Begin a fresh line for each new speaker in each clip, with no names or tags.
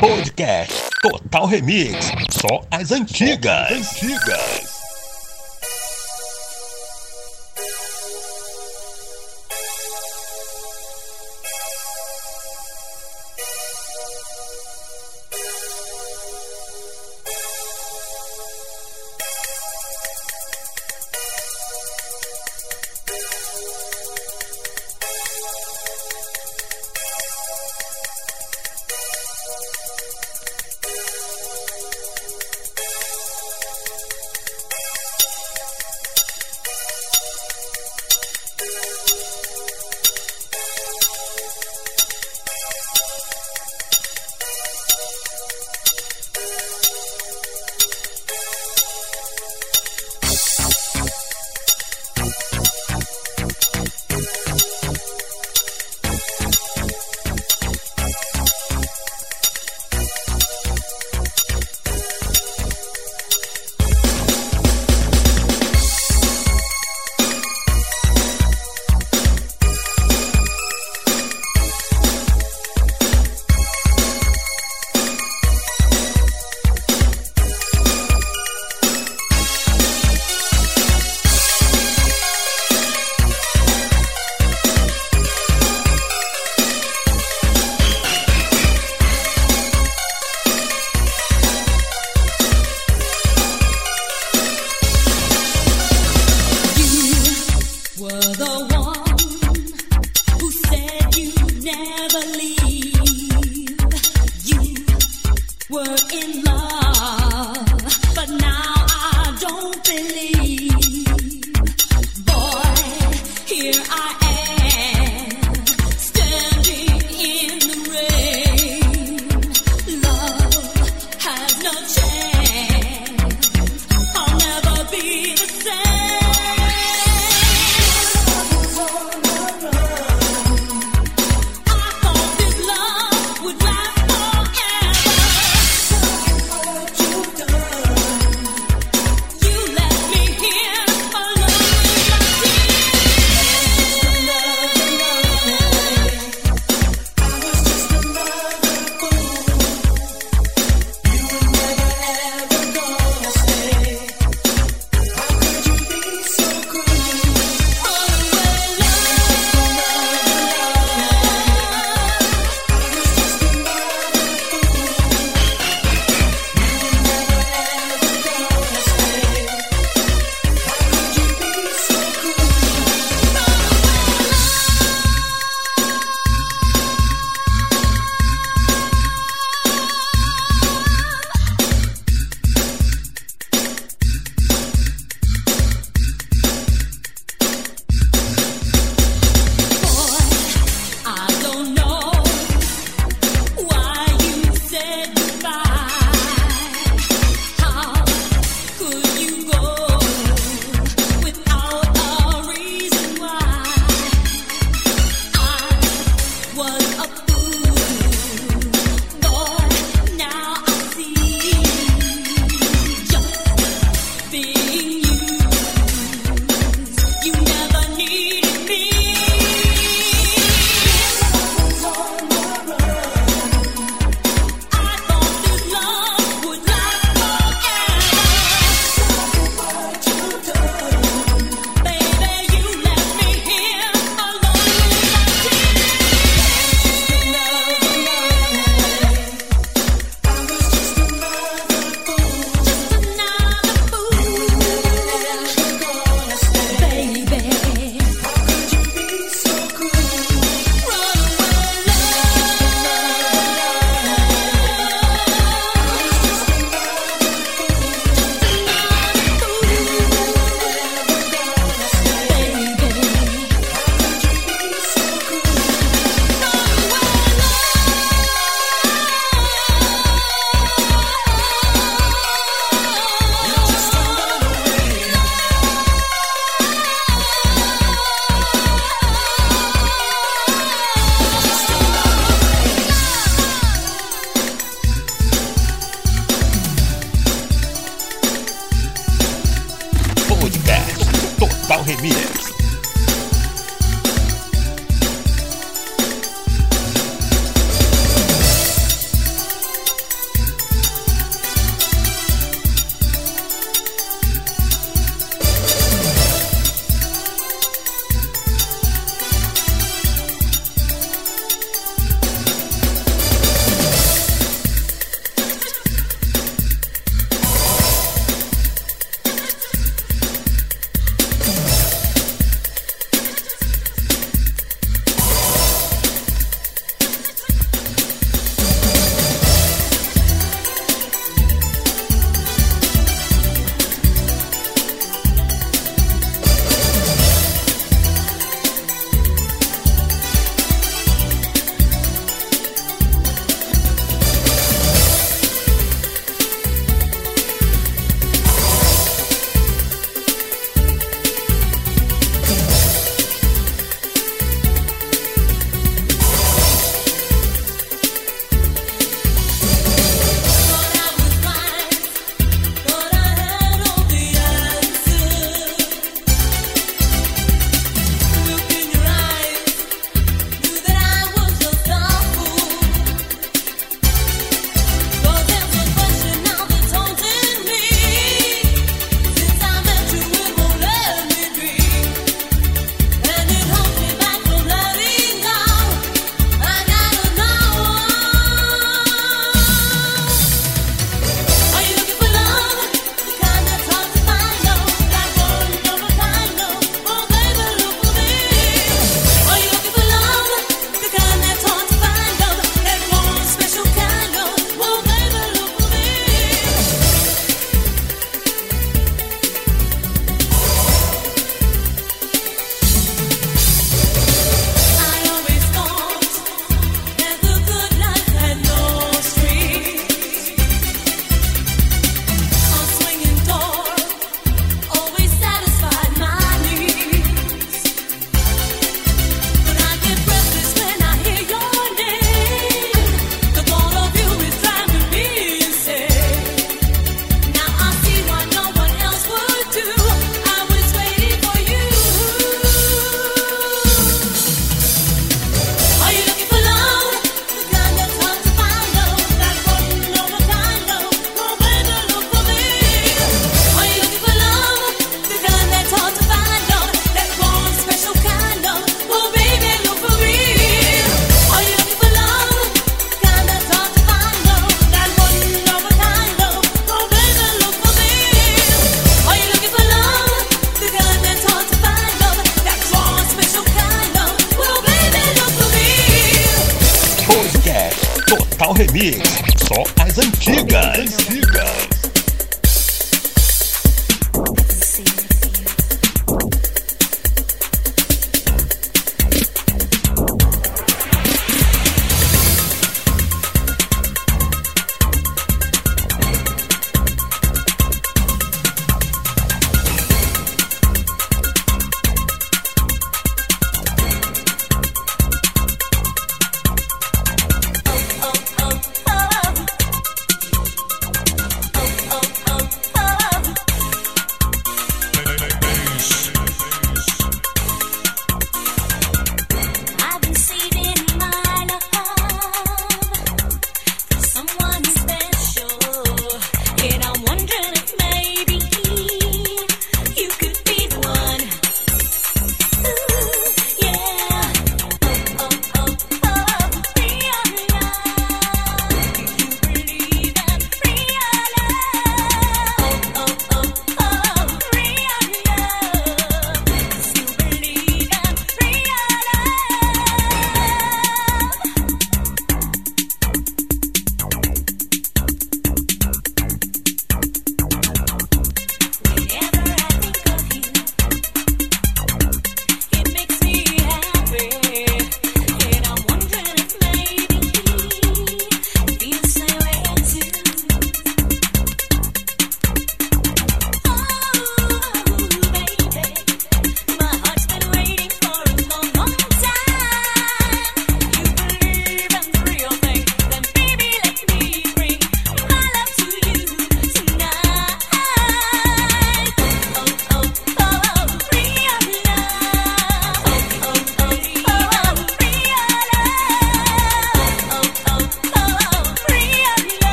Podcast Total Remix. Só as antigas. Só as antigas.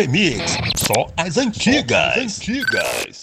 Remix. Só as antigas. Só as antigas.